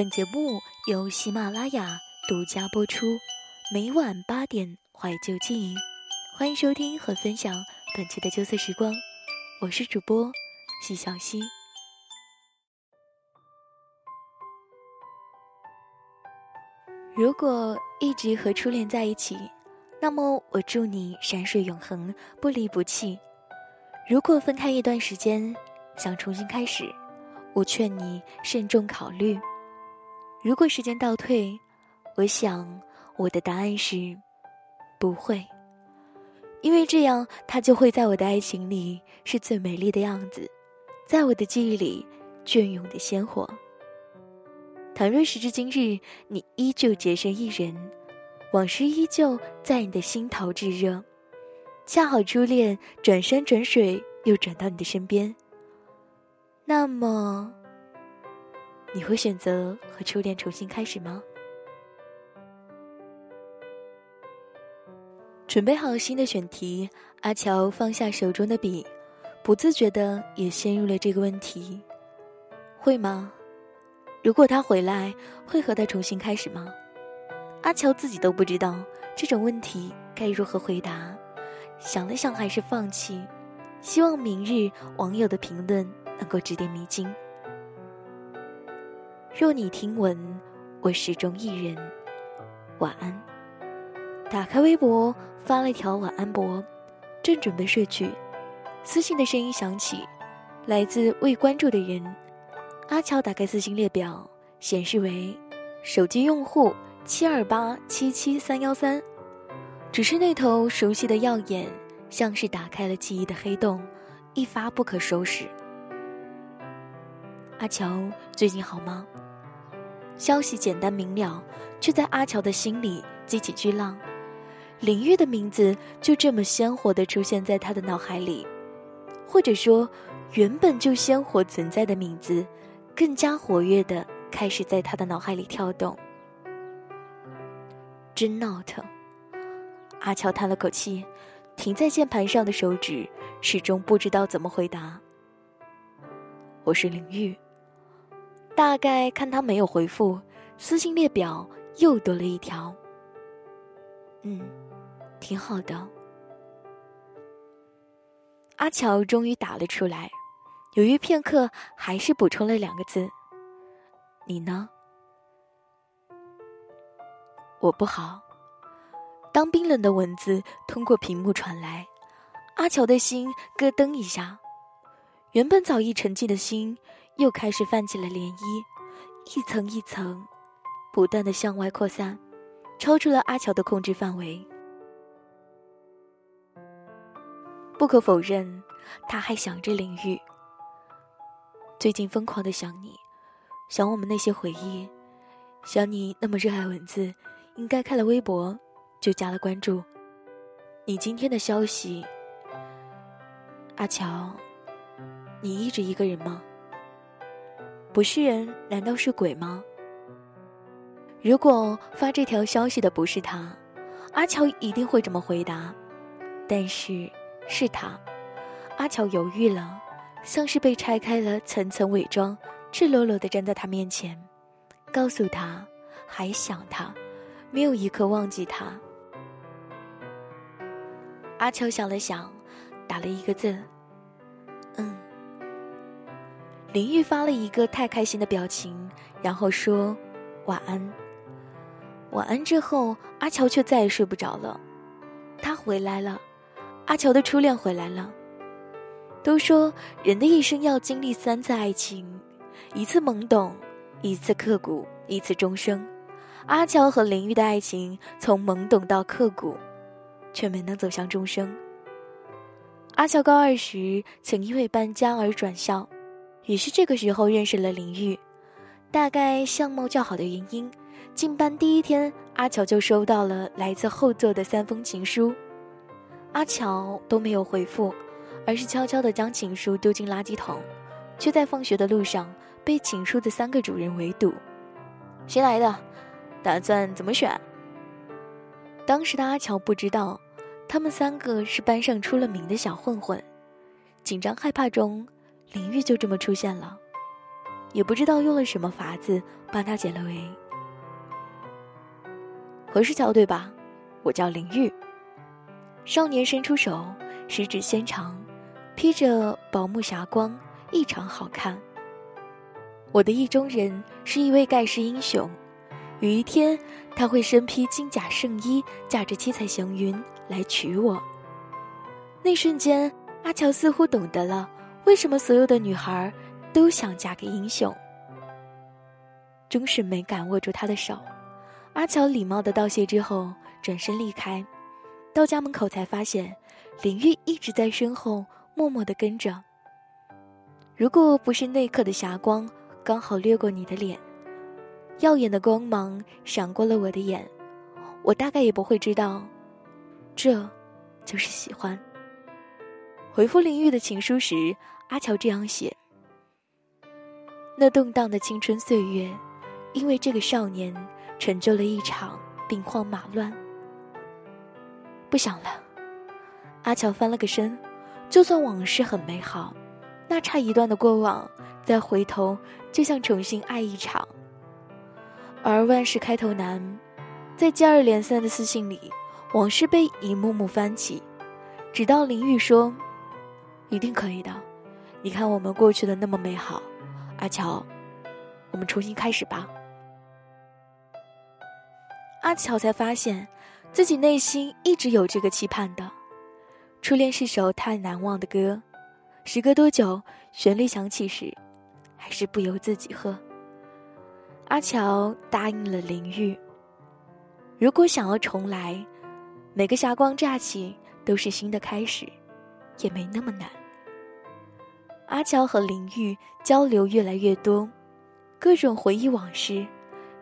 本节目由喜马拉雅独家播出，每晚八点怀旧记忆，欢迎收听和分享本期的旧色时光，我是主播西小溪。如果一直和初恋在一起，那么我祝你山水永恒，不离不弃。如果分开一段时间，想重新开始，我劝你慎重考虑。如果时间倒退，我想我的答案是不会，因为这样他就会在我的爱情里是最美丽的样子，在我的记忆里隽永的鲜活。倘若时至今日，你依旧洁身一人，往事依旧在你的心头炙热，恰好初恋转山转水又转到你的身边，那么你会选择和初恋重新开始吗？准备好新的选题，阿乔放下手中的笔，不自觉的也陷入了这个问题：会吗？如果他回来，会和他重新开始吗？阿乔自己都不知道这种问题该如何回答，想了想还是放弃，希望明日网友的评论能够指点迷津。若你听闻，我始终一人，晚安。打开微博，发了一条晚安博，正准备睡去，私信的声音响起，来自未关注的人。阿乔打开私信列表，显示为手机用户七二八七七三幺三，只是那头熟悉的耀眼，像是打开了记忆的黑洞，一发不可收拾。阿乔最近好吗？消息简单明了，却在阿乔的心里激起巨浪。林玉的名字就这么鲜活的出现在他的脑海里，或者说，原本就鲜活存在的名字。更加活跃的开始在他的脑海里跳动，真闹腾。阿乔叹了口气，停在键盘上的手指始终不知道怎么回答。我是林玉。大概看他没有回复，私信列表又多了一条。嗯，挺好的。阿乔终于打了出来。犹豫片刻，还是补充了两个字：“你呢？”我不好。当冰冷的文字通过屏幕传来，阿乔的心咯噔一下，原本早已沉寂的心又开始泛起了涟漪，一层一层，不断的向外扩散，超出了阿乔的控制范围。不可否认，他还想着林玉。最近疯狂的想你，想我们那些回忆，想你那么热爱文字，应该开了微博就加了关注。你今天的消息，阿乔，你一直一个人吗？不是人，难道是鬼吗？如果发这条消息的不是他，阿乔一定会这么回答。但是是他，阿乔犹豫了。像是被拆开了层层伪装，赤裸裸的站在他面前，告诉他还想他，没有一刻忘记他。阿乔想了想，打了一个字：“嗯。”林玉发了一个太开心的表情，然后说：“晚安。”晚安之后，阿乔却再也睡不着了。他回来了，阿乔的初恋回来了。都说人的一生要经历三次爱情，一次懵懂，一次刻骨，一次终生。阿乔和林玉的爱情从懵懂到刻骨，却没能走向终生。阿乔高二时曾因为搬家而转校，也是这个时候认识了林玉。大概相貌较好的原因，进班第一天，阿乔就收到了来自后座的三封情书，阿乔都没有回复。而是悄悄地将情书丢进垃圾桶，却在放学的路上被情书的三个主人围堵。新来的，打算怎么选？当时的阿乔不知道，他们三个是班上出了名的小混混。紧张害怕中，林玉就这么出现了。也不知道用了什么法子帮他解了围。何氏桥对吧？我叫林玉。少年伸出手，十指纤长，披着薄木霞光，异常好看。我的意中人是一位盖世英雄，有一天他会身披金甲圣衣，驾着七彩祥云来娶我。那瞬间，阿乔似乎懂得了为什么所有的女孩都想嫁给英雄。终是没敢握住他的手，阿乔礼貌的道谢之后，转身离开。到家门口才发现，林玉一直在身后默默的跟着。如果不是那刻的霞光刚好掠过你的脸，耀眼的光芒闪过了我的眼，我大概也不会知道，这，就是喜欢。回复林玉的情书时，阿乔这样写：那动荡的青春岁月，因为这个少年，成就了一场兵荒马乱。不想了，阿乔翻了个身。就算往事很美好，那差一段的过往，再回头就像重新爱一场。而万事开头难，在接二连三的私信里，往事被一幕幕翻起，直到林玉说：“一定可以的，你看我们过去的那么美好。”阿乔，我们重新开始吧。阿乔才发现。自己内心一直有这个期盼的，初恋是首太难忘的歌，时隔多久，旋律响起时，还是不由自己喝。阿乔答应了林玉。如果想要重来，每个霞光乍起都是新的开始，也没那么难。阿乔和林玉交流越来越多，各种回忆往事，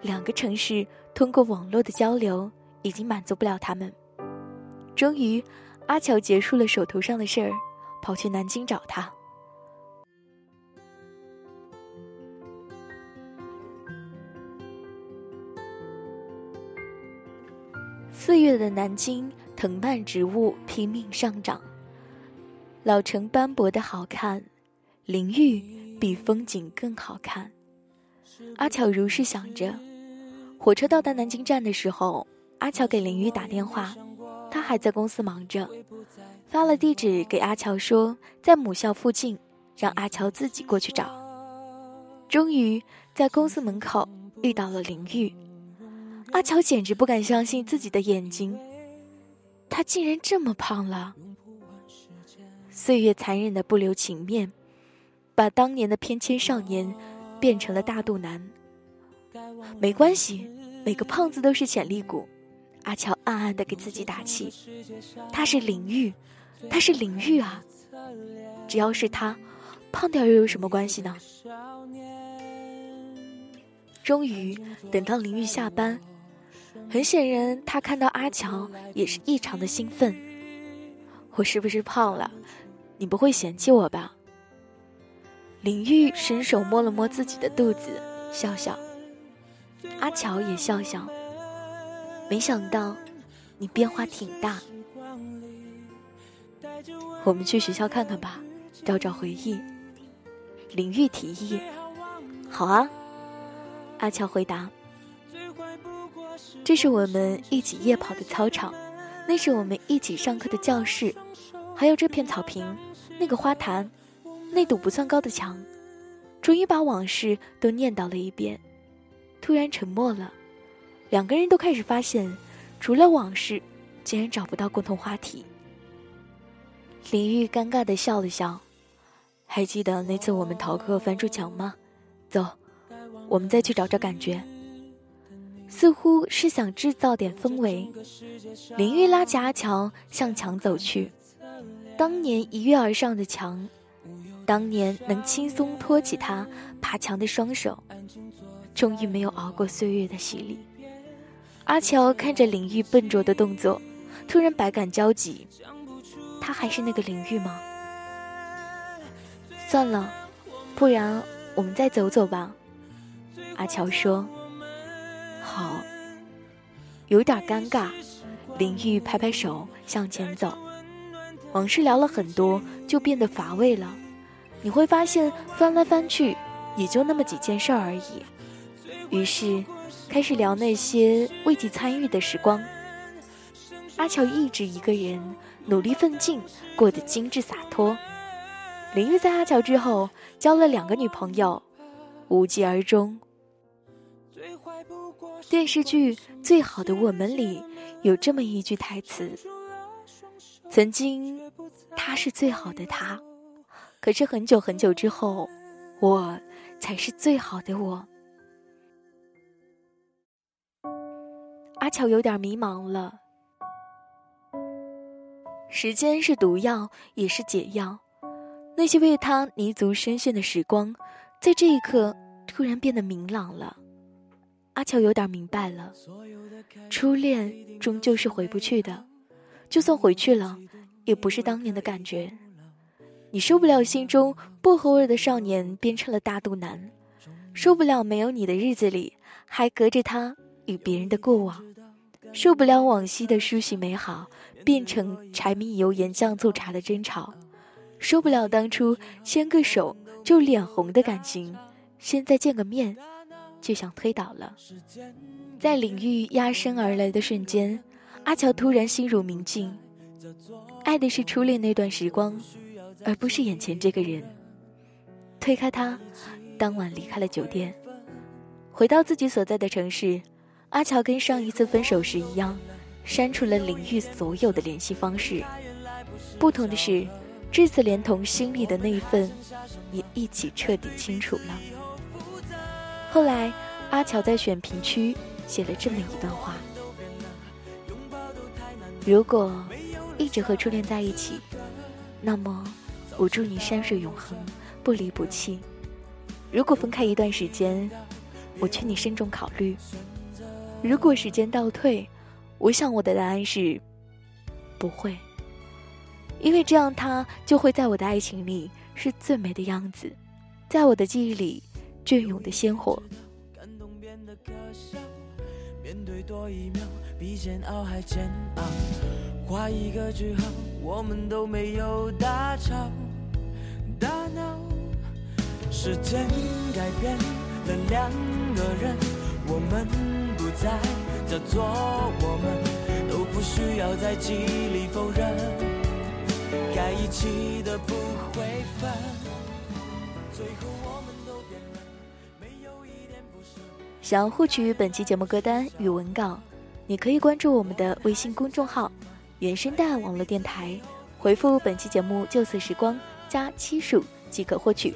两个城市通过网络的交流。已经满足不了他们。终于，阿乔结束了手头上的事儿，跑去南京找他。四月的南京，藤蔓植物拼命上涨，老城斑驳的好看，林玉比风景更好看。阿乔如是想着。火车到达南京站的时候。阿乔给林玉打电话，他还在公司忙着，发了地址给阿乔，说在母校附近，让阿乔自己过去找。终于在公司门口遇到了林玉，阿乔简直不敢相信自己的眼睛，他竟然这么胖了。岁月残忍的不留情面，把当年的翩跹少年变成了大肚腩。没关系，每个胖子都是潜力股。阿乔暗暗的给自己打气，他是林玉，他是林玉啊！只要是他，胖点又有什么关系呢？终于等到林玉下班，很显然他看到阿乔也是异常的兴奋。我是不是胖了？你不会嫌弃我吧？林玉伸手摸了摸自己的肚子，笑笑。阿乔也笑笑。没想到，你变化挺大。我们去学校看看吧，找找回忆。林玉提议：“好啊。”阿乔回答：“这是我们一起夜跑的操场，那是我们一起上课的教室，还有这片草坪，那个花坛，那堵不算高的墙。”终于把往事都念叨了一遍，突然沉默了。两个人都开始发现，除了往事，竟然找不到共同话题。林玉尴尬的笑了笑，还记得那次我们逃课翻出墙吗？走，我们再去找找感觉。似乎是想制造点氛围，林玉拉起阿乔向墙走去。当年一跃而上的墙，当年能轻松托起他爬墙的双手，终于没有熬过岁月的洗礼。阿乔看着林玉笨拙的动作，突然百感交集。他还是那个林玉吗？算了，不然我们再走走吧。阿乔说：“好。”有点尴尬，林玉拍拍手向前走。往事聊了很多，就变得乏味了。你会发现，翻来翻去，也就那么几件事而已。于是，开始聊那些未及参与的时光。阿乔一直一个人努力奋进，过得精致洒脱。林玉在阿乔之后交了两个女朋友，无疾而终。电视剧《最好的我们》里有这么一句台词：“曾经他是最好的他，可是很久很久之后，我才是最好的我。”阿乔有点迷茫了。时间是毒药，也是解药。那些为他泥足深陷的时光，在这一刻突然变得明朗了。阿乔有点明白了，初恋终究是回不去的，就算回去了，也不是当年的感觉。你受不了心中薄荷味的少年变成了大肚腩，受不了没有你的日子里还隔着他与别人的过往，受不了往昔的熟悉美好变成柴米油盐酱醋茶的争吵，受不了当初牵个手就脸红的感情，现在见个面。就想推倒了，在领域压身而来的瞬间，阿乔突然心如明镜，爱的是初恋那段时光，而不是眼前这个人。推开他，当晚离开了酒店，回到自己所在的城市。阿乔跟上一次分手时一样，删除了领域所有的联系方式。不同的是，这次连同心里的那一份，也一起彻底清楚了。后来，阿乔在选评区写了这么一段话：如果一直和初恋在一起，那么我祝你山水永恒，不离不弃；如果分开一段时间，我劝你慎重考虑。如果时间倒退，我想我的答案是不会，因为这样他就会在我的爱情里是最美的样子，在我的记忆里。隽永的鲜活。面对多一秒，比煎熬还煎熬。画一个句号，我们都没有大吵大脑。时间改变了两个人，我们不再叫做我们，都不需要在记忆里否认。该一起的不会分，最后我们都变了。想获取本期节目歌单与文稿，你可以关注我们的微信公众号“原声带网络电台”，回复本期节目“旧色时光”加七数即可获取。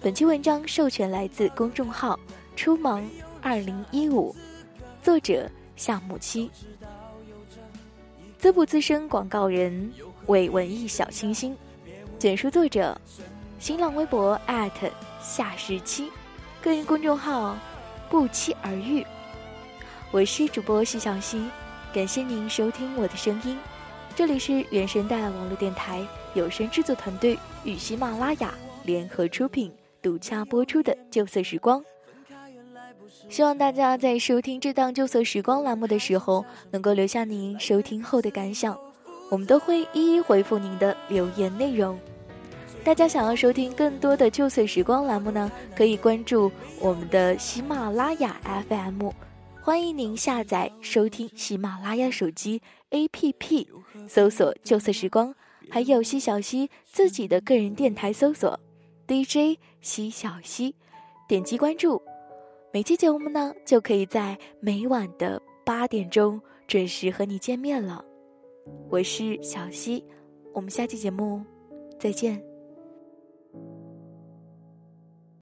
本期文章授权来自公众号“初芒二零一五”，作者夏木七。资不资深广告人为文艺小清新，简述作者：新浪微博夏十七，个人公众号。不期而遇，我是主播徐小溪，感谢您收听我的声音。这里是原声带网络电台有声制作团队与喜马拉雅联合出品、独家播出的《旧色时光》。希望大家在收听这档《旧色时光》栏目的时候，能够留下您收听后的感想，我们都会一一回复您的留言内容。大家想要收听更多的旧色时光栏目呢，可以关注我们的喜马拉雅 FM，欢迎您下载收听喜马拉雅手机 APP，搜索旧色时光，还有西小溪自己的个人电台搜索 DJ 西小溪，点击关注，每期节目呢就可以在每晚的八点钟准时和你见面了。我是小溪，我们下期节目再见。